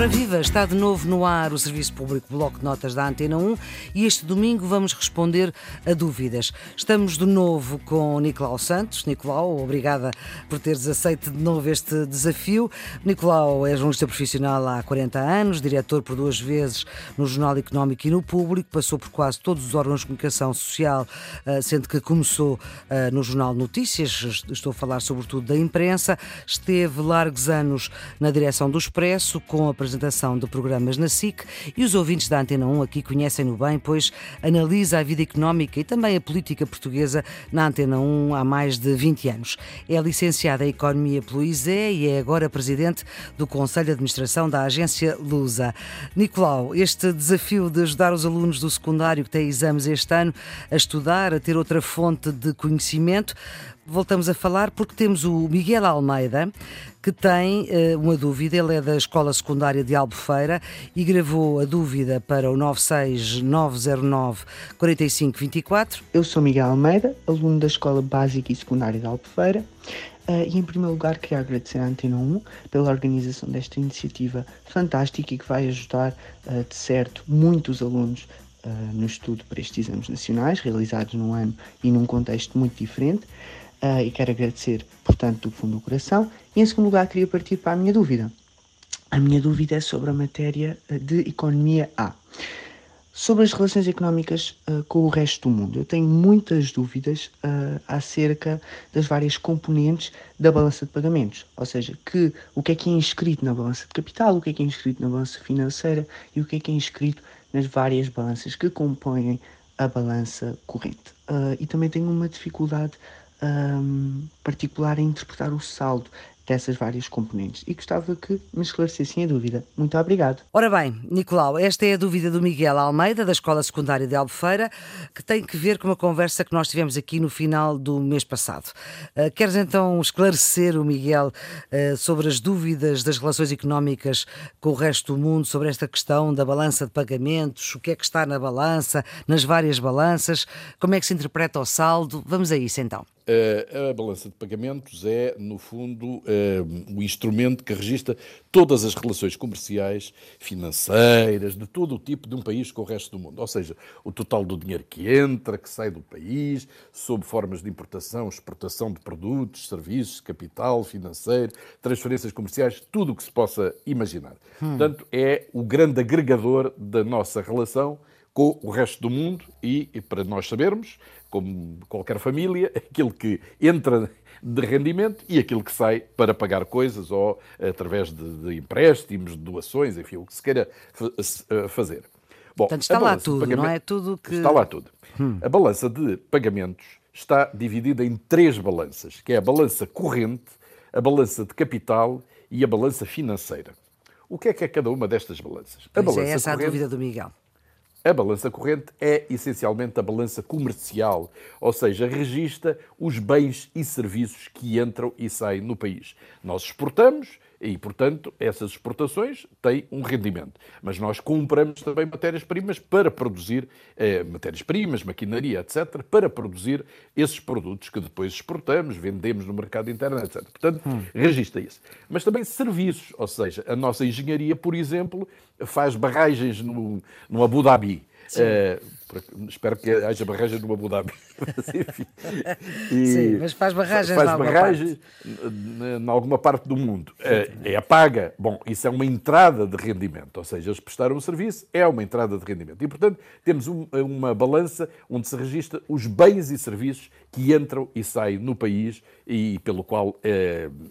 Ora viva, está de novo no ar o Serviço Público Bloco de Notas da Antena 1 e este domingo vamos responder a dúvidas. Estamos de novo com Nicolau Santos. Nicolau, obrigada por teres aceito de novo este desafio. Nicolau é jornalista profissional há 40 anos, diretor por duas vezes no Jornal Económico e no Público, passou por quase todos os órgãos de comunicação social, eh, sendo que começou eh, no Jornal Notícias, estou a falar sobretudo da imprensa, esteve largos anos na direção do Expresso, com a apresentação de programas na SIC e os ouvintes da Antena 1 aqui conhecem-no bem, pois analisa a vida económica e também a política portuguesa na Antena 1 há mais de 20 anos. É licenciada em Economia pelo ISE e é agora presidente do Conselho de Administração da agência Lusa. Nicolau, este desafio de ajudar os alunos do secundário que têm exames este ano a estudar, a ter outra fonte de conhecimento, voltamos a falar porque temos o Miguel Almeida, que tem uh, uma dúvida. Ele é da Escola Secundária de Albufeira e gravou a dúvida para o 96909 4524. Eu sou Miguel Almeida, aluno da Escola Básica e Secundária de Albufeira. Uh, e em primeiro lugar queria agradecer à Antena 1 pela organização desta iniciativa fantástica e que vai ajudar, uh, de certo, muitos alunos no estudo para estes exames nacionais, realizados num ano e num contexto muito diferente. Uh, e quero agradecer, portanto, do fundo do coração. E em segundo lugar, queria partir para a minha dúvida. A minha dúvida é sobre a matéria de Economia A. Sobre as relações económicas uh, com o resto do mundo, eu tenho muitas dúvidas uh, acerca das várias componentes da balança de pagamentos, ou seja, que, o que é que é inscrito na balança de capital, o que é que é inscrito na balança financeira e o que é que é inscrito nas várias balanças que compõem a balança corrente. Uh, e também tenho uma dificuldade um, particular em interpretar o saldo dessas várias componentes e gostava que me esclarecessem a dúvida. Muito obrigado. Ora bem, Nicolau, esta é a dúvida do Miguel Almeida, da Escola Secundária de Albufeira, que tem que ver com uma conversa que nós tivemos aqui no final do mês passado. Uh, queres então esclarecer o Miguel uh, sobre as dúvidas das relações económicas com o resto do mundo, sobre esta questão da balança de pagamentos, o que é que está na balança, nas várias balanças, como é que se interpreta o saldo? Vamos a isso então. Uh, a balança de pagamentos é, no fundo, uh, o instrumento que registra todas as relações comerciais, financeiras, de todo o tipo de um país com o resto do mundo. Ou seja, o total do dinheiro que entra, que sai do país, sob formas de importação, exportação de produtos, serviços, capital financeiro, transferências comerciais, tudo o que se possa imaginar. Hum. Portanto, é o grande agregador da nossa relação com o resto do mundo e, e para nós sabermos, como qualquer família, aquilo que entra de rendimento e aquilo que sai para pagar coisas ou através de, de empréstimos, de doações, enfim, o que se queira eh, fazer. Bom, Portanto, está lá tudo, não é tudo que. Está lá tudo. Hum. A balança de pagamentos está dividida em três balanças, que é a balança corrente, a balança de capital e a balança financeira. O que é que é cada uma destas balanças? Pois a balança é essa corrente, a dúvida do Miguel. A balança corrente é essencialmente a balança comercial, ou seja, registra os bens e serviços que entram e saem no país. Nós exportamos e, portanto, essas exportações têm um rendimento. Mas nós compramos também matérias-primas para produzir, eh, matérias-primas, maquinaria, etc., para produzir esses produtos que depois exportamos, vendemos no mercado interno, etc. Portanto, hum. registra isso. Mas também serviços, ou seja, a nossa engenharia, por exemplo, faz barragens no, no Abu Dhabi. Uh, espero que haja barragens no Abu Dhabi. e Sim, mas faz barragens faz barragens em alguma parte do mundo. Uh, é paga. Bom, isso é uma entrada de rendimento. Ou seja, eles prestaram um serviço, é uma entrada de rendimento. E, portanto, temos um, uma balança onde se registra os bens e serviços que entram e saem no país e pelo qual, uh,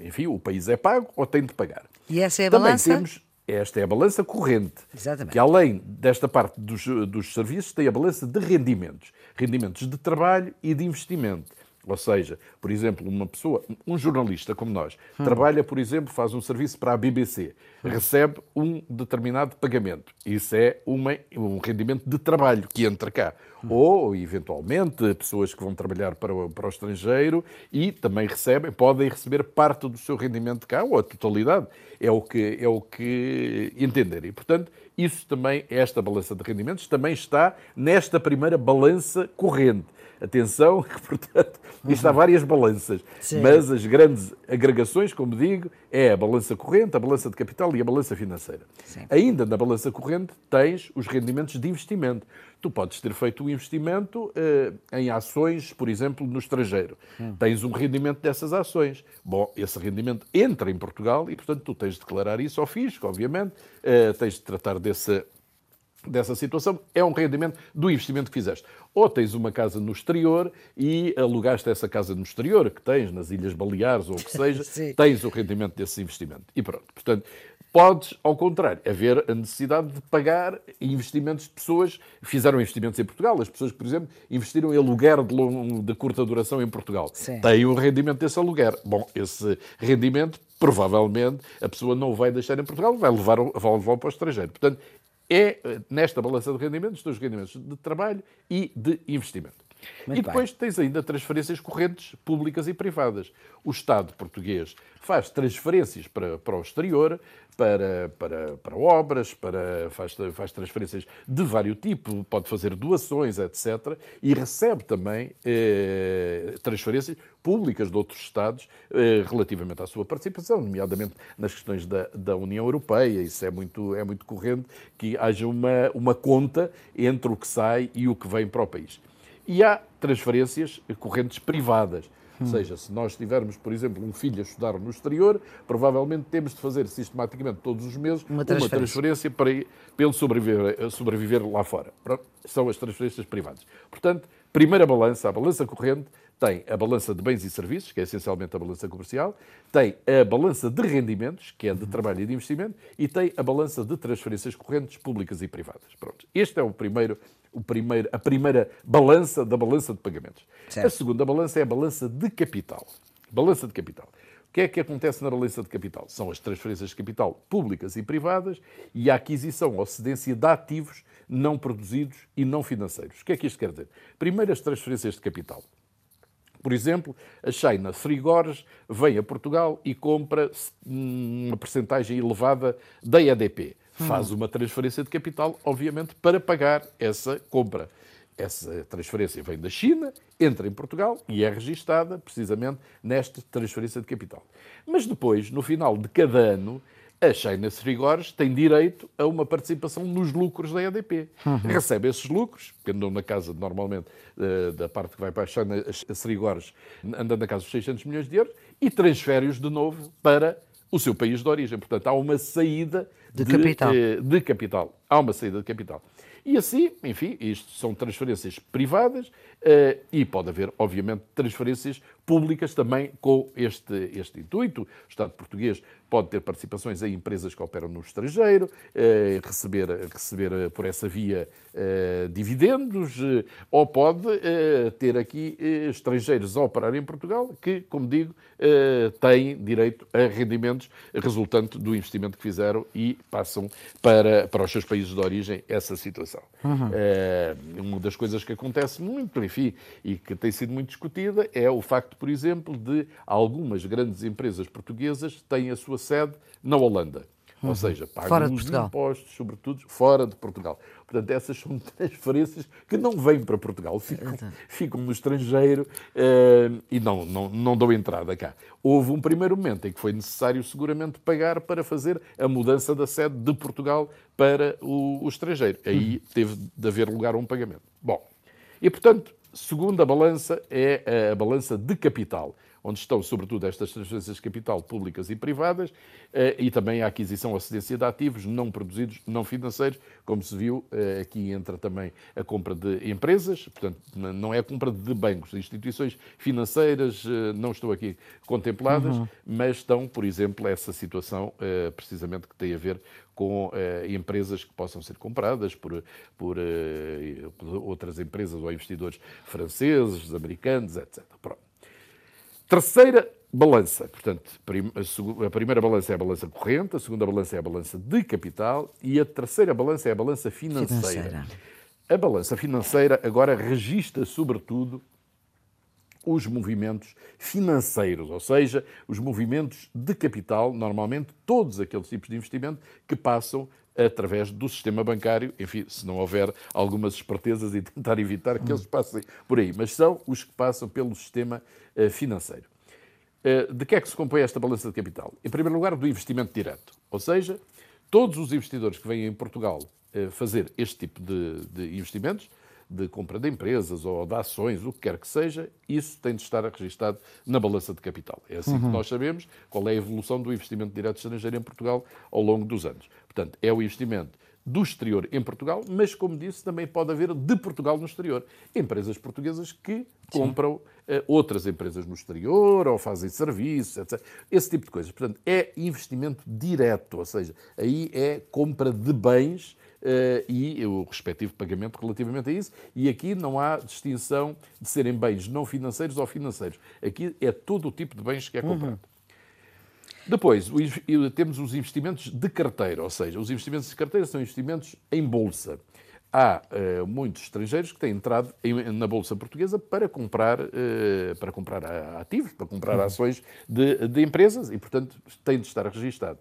enfim, o país é pago ou tem de pagar. E essa é a Também balança? Temos, esta é a balança corrente, Exatamente. que além desta parte dos, dos serviços, tem a balança de rendimentos. Rendimentos de trabalho e de investimento. Ou seja, por exemplo, uma pessoa, um jornalista como nós, hum. trabalha, por exemplo, faz um serviço para a BBC, hum. recebe um determinado pagamento. Isso é uma, um rendimento de trabalho que entra cá. Hum. Ou, eventualmente, pessoas que vão trabalhar para o, para o estrangeiro e também recebem, podem receber parte do seu rendimento cá, ou a totalidade. É o que, é o que entenderem. Portanto, isso também, esta balança de rendimentos, também está nesta primeira balança corrente atenção, que, portanto, isto há várias balanças, Sim. mas as grandes agregações, como digo, é a balança corrente, a balança de capital e a balança financeira. Sim. Ainda na balança corrente tens os rendimentos de investimento. Tu podes ter feito um investimento eh, em ações, por exemplo, no estrangeiro. Hum. Tens um rendimento dessas ações. Bom, esse rendimento entra em Portugal e, portanto, tu tens de declarar isso ao fisco, obviamente. Eh, tens de tratar desse, dessa situação é um rendimento do investimento que fizeste. Ou tens uma casa no exterior e alugaste essa casa no exterior, que tens nas Ilhas Baleares ou o que seja, tens o rendimento desse investimento. E pronto. Portanto, podes, ao contrário, haver a necessidade de pagar investimentos de pessoas que fizeram investimentos em Portugal. As pessoas por exemplo, investiram em aluguer de, long, de curta duração em Portugal. Sim. Têm o rendimento desse aluguer. Bom, esse rendimento provavelmente a pessoa não vai deixar em Portugal, vai levar, vai levar para o estrangeiro. Portanto, é eh, nesta balança de rendimentos, dos rendimentos de trabalho e de investimento. Muito e depois bem. tens ainda transferências correntes públicas e privadas. O Estado português faz transferências para, para o exterior, para, para, para obras, para, faz, faz transferências de vários tipos, pode fazer doações, etc. E recebe também eh, transferências públicas de outros Estados eh, relativamente à sua participação, nomeadamente nas questões da, da União Europeia. Isso é muito, é muito corrente que haja uma, uma conta entre o que sai e o que vem para o país. E há transferências correntes privadas. Hum. Ou seja, se nós tivermos, por exemplo, um filho a estudar no exterior, provavelmente temos de fazer sistematicamente todos os meses uma transferência, uma transferência para, para ele sobreviver, sobreviver lá fora. São as transferências privadas. Portanto, primeira balança, a balança corrente, tem a balança de bens e serviços, que é essencialmente a balança comercial, tem a balança de rendimentos, que é de trabalho e de investimento, e tem a balança de transferências correntes públicas e privadas. Pronto. Este é o primeiro, o primeiro, a primeira balança da balança de pagamentos. Certo. A segunda balança é a balança de capital. Balança de capital. O que é que acontece na balança de capital? São as transferências de capital públicas e privadas e a aquisição ou cedência de ativos não produzidos e não financeiros. O que é que isto quer dizer? Primeiro, as transferências de capital. Por exemplo, a China Frigores vem a Portugal e compra uma percentagem elevada da EDP. Faz uma transferência de capital, obviamente, para pagar essa compra. Essa transferência vem da China, entra em Portugal e é registada precisamente nesta transferência de capital. Mas depois, no final de cada ano, a China Frigores tem direito a uma participação nos lucros da EDP. Uhum. Recebe esses lucros, que andam na casa, normalmente, eh, da parte que vai para a China Frigores, andando na casa dos 600 milhões de euros, e transfere-os de novo para o seu país de origem. Portanto, há uma saída de, de, capital. Eh, de capital. Há uma saída de capital. E assim, enfim, isto são transferências privadas eh, e pode haver, obviamente, transferências públicas também com este, este intuito. O Estado português pode ter participações em empresas que operam no estrangeiro, eh, receber, receber eh, por essa via eh, dividendos, ou pode ter aqui estrangeiros a operar em Portugal que, como digo, têm direito a rendimentos resultante do investimento que fizeram e passam para, para os seus países de origem essa situação. Uhum. Uma das coisas que acontece muito, enfim, e que tem sido muito discutida é o facto por exemplo, de algumas grandes empresas portuguesas têm a sua sede na Holanda. Uhum. Ou seja, pagam os impostos, sobretudo, fora de Portugal. Portanto, essas são transferências que não vêm para Portugal, ficam, ficam no estrangeiro uh, e não, não, não dão entrada cá. Houve um primeiro momento em que foi necessário, seguramente, pagar para fazer a mudança da sede de Portugal para o, o estrangeiro. Aí uhum. teve de haver lugar a um pagamento. Bom, e portanto, Segunda balança é a balança de capital, onde estão, sobretudo, estas transferências de capital públicas e privadas eh, e também a aquisição ou cedência de ativos não produzidos, não financeiros. Como se viu, eh, aqui entra também a compra de empresas, portanto, não é a compra de bancos, instituições financeiras eh, não estão aqui contempladas, uhum. mas estão, por exemplo, essa situação precisamente que tem a ver com eh, empresas que possam ser compradas por, por, eh, por, outras empresas ou investidores franceses, americanos, etc. Pronto. Terceira balança. Portanto, a primeira balança é a balança corrente, a segunda balança é a balança de capital e a terceira balança é a balança financeira. financeira. A balança financeira agora registra, sobretudo, os movimentos financeiros, ou seja, os movimentos de capital, normalmente todos aqueles tipos de investimento que passam através do sistema bancário, enfim, se não houver algumas espertezas e tentar evitar que eles passem por aí, mas são os que passam pelo sistema uh, financeiro. Uh, de que é que se compõe esta balança de capital? Em primeiro lugar, do investimento direto, ou seja, todos os investidores que vêm em Portugal uh, fazer este tipo de, de investimentos, de compra de empresas ou de ações, o que quer que seja, isso tem de estar registado na balança de capital. É assim uhum. que nós sabemos qual é a evolução do investimento direto estrangeiro em Portugal ao longo dos anos. Portanto, é o investimento do exterior em Portugal, mas, como disse, também pode haver de Portugal no exterior. Empresas portuguesas que compram uh, outras empresas no exterior ou fazem serviços, etc. Esse tipo de coisas. Portanto, é investimento direto, ou seja, aí é compra de bens e o respectivo pagamento relativamente a isso. E aqui não há distinção de serem bens não financeiros ou financeiros. Aqui é todo o tipo de bens que é comprado. Uhum. Depois, temos os investimentos de carteira, ou seja, os investimentos de carteira são investimentos em bolsa. Há uh, muitos estrangeiros que têm entrado em, na bolsa portuguesa para comprar, uh, para comprar ativos, para comprar uhum. ações de, de empresas e, portanto, tem de estar registado.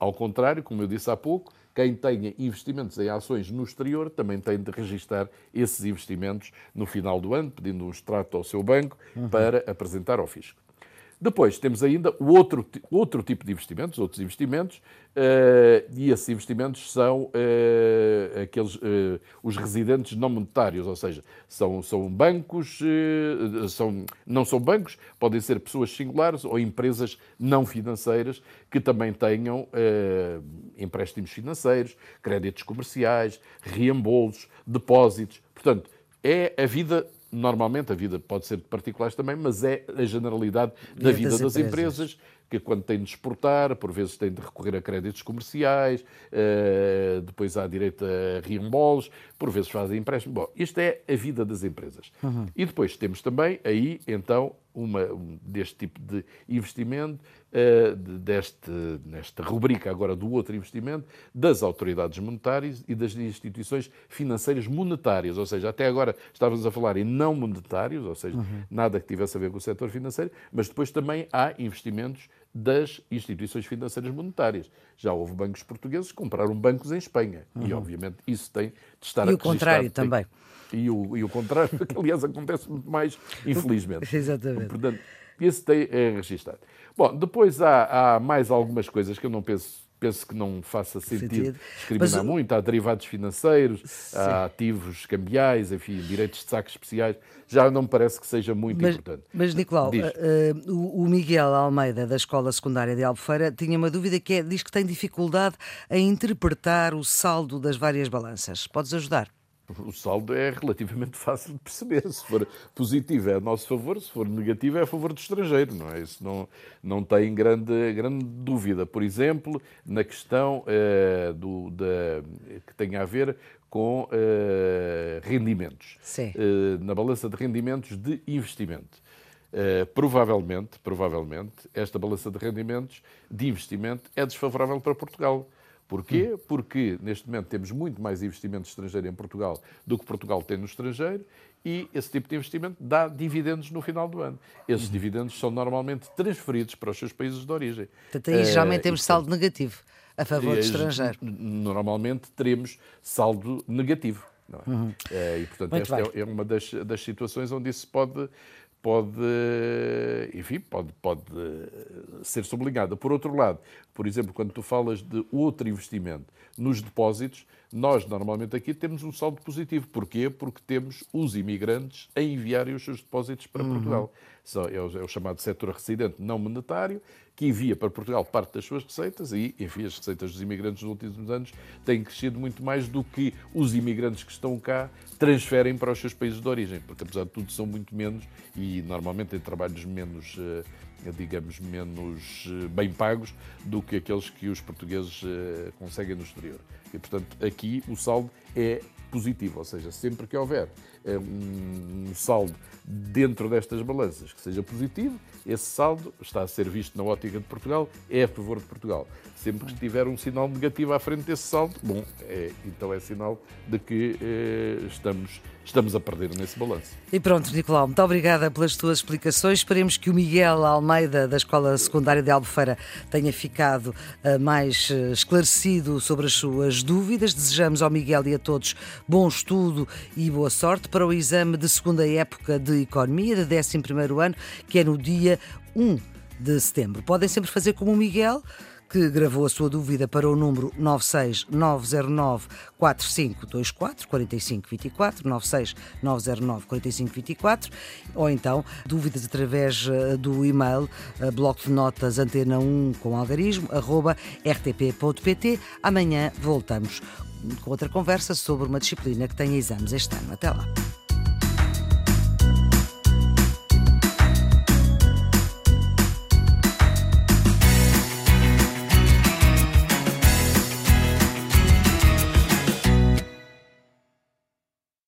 Ao contrário, como eu disse há pouco, quem tenha investimentos em ações no exterior também tem de registar esses investimentos no final do ano, pedindo um extrato ao seu banco uhum. para apresentar ao fisco. Depois temos ainda o outro, outro tipo de investimentos, outros investimentos, uh, e esses investimentos são uh, aqueles, uh, os residentes não monetários, ou seja, são, são bancos, são, não são bancos, podem ser pessoas singulares ou empresas não financeiras que também tenham empréstimos financeiros, créditos comerciais, reembolsos, depósitos. Portanto, é a vida normalmente a vida pode ser de particulares também, mas é a generalidade da vida das, das empresas. empresas. que quando têm de exportar, por vezes têm de recorrer a créditos comerciais, uh, depois há direito a reembolsos, por vezes fazem empréstimos. Bom, isto é a vida das empresas. Uhum. E depois temos também aí, então, uma, um, deste tipo de investimento, uh, deste, nesta rubrica agora do outro investimento, das autoridades monetárias e das instituições financeiras monetárias. Ou seja, até agora estávamos a falar em não monetários, ou seja, uhum. nada que tivesse a ver com o setor financeiro, mas depois também há investimentos das instituições financeiras monetárias. Já houve bancos portugueses que compraram bancos em Espanha uhum. e, obviamente, isso tem de estar E o contrário tem... também. E o, e o contrário, que aliás acontece muito mais, infelizmente. Exatamente. Portanto, esse tem é registado. Bom, depois há, há mais algumas coisas que eu não penso penso que não faça sentido, sentido. discriminar Mas, muito. Há derivados financeiros, sim. há ativos cambiais, enfim, direitos de saques especiais. Já não me parece que seja muito mas, importante. Mas, Nicolau, uh, o Miguel Almeida, da Escola Secundária de Albufeira, tinha uma dúvida que é, diz que tem dificuldade em interpretar o saldo das várias balanças. Podes ajudar? O saldo é relativamente fácil de perceber. Se for positivo é a nosso favor, se for negativo é a favor do estrangeiro, não é? Isso não, não tem grande, grande dúvida. Por exemplo, na questão eh, do, da, que tem a ver com eh, rendimentos. Sim. Eh, na balança de rendimentos de investimento. provavelmente, provavelmente, esta balança de rendimentos de investimento é desfavorável para Portugal Porquê? Porque neste momento temos muito mais investimento estrangeiro em Portugal do que Portugal tem no estrangeiro e esse tipo de investimento dá dividendos no final do ano. Esses uhum. dividendos são normalmente transferidos para os seus países de origem. Portanto, aí geralmente uh, temos saldo negativo a favor do estrangeiro. Normalmente teremos saldo negativo. É? Uhum. Uh, e, portanto, muito esta é, é, uma das, das situações onde isso pode pode, enfim, pode, pode ser sublinhada. Por outro lado, por exemplo, quando tu falas de outro investimento nos depósitos, nós normalmente aqui temos um saldo positivo. Porquê? Porque temos os imigrantes a enviarem os seus depósitos para uhum. Portugal. É o, é o chamado setor residente não monetário, que envia para Portugal parte das suas receitas e, enfim, as receitas dos imigrantes nos últimos anos têm crescido muito mais do que os imigrantes que estão cá transferem para os seus países de origem, porque apesar de tudo são muito menos e normalmente têm trabalhos menos, eh, digamos, menos eh, bem pagos do que aqueles que os portugueses eh, conseguem no exterior. E, portanto, aqui o saldo é positivo, ou seja, sempre que houver um saldo dentro destas balanças que seja positivo, esse saldo está a ser visto na ótica de Portugal, é a favor de Portugal. Sempre que tiver um sinal negativo à frente desse saldo, bom, é, então é sinal de que eh, estamos, estamos a perder nesse balanço. E pronto, Nicolau, muito obrigada pelas tuas explicações. Esperemos que o Miguel Almeida, da Escola Secundária de Albufeira, tenha ficado uh, mais uh, esclarecido sobre as suas dúvidas. Desejamos ao Miguel e a todos bom estudo e boa sorte para o exame de segunda época de Economia, de 11 ano, que é no dia 1 de setembro. Podem sempre fazer como o Miguel que gravou a sua dúvida para o número 96909 4524 4524 96909 4524 ou então dúvidas através eh, do e-mail eh, bloco de notas antena 1 com algarismo arroba rtp.pt. Amanhã voltamos com outra conversa sobre uma disciplina que tem exames este ano. Até lá.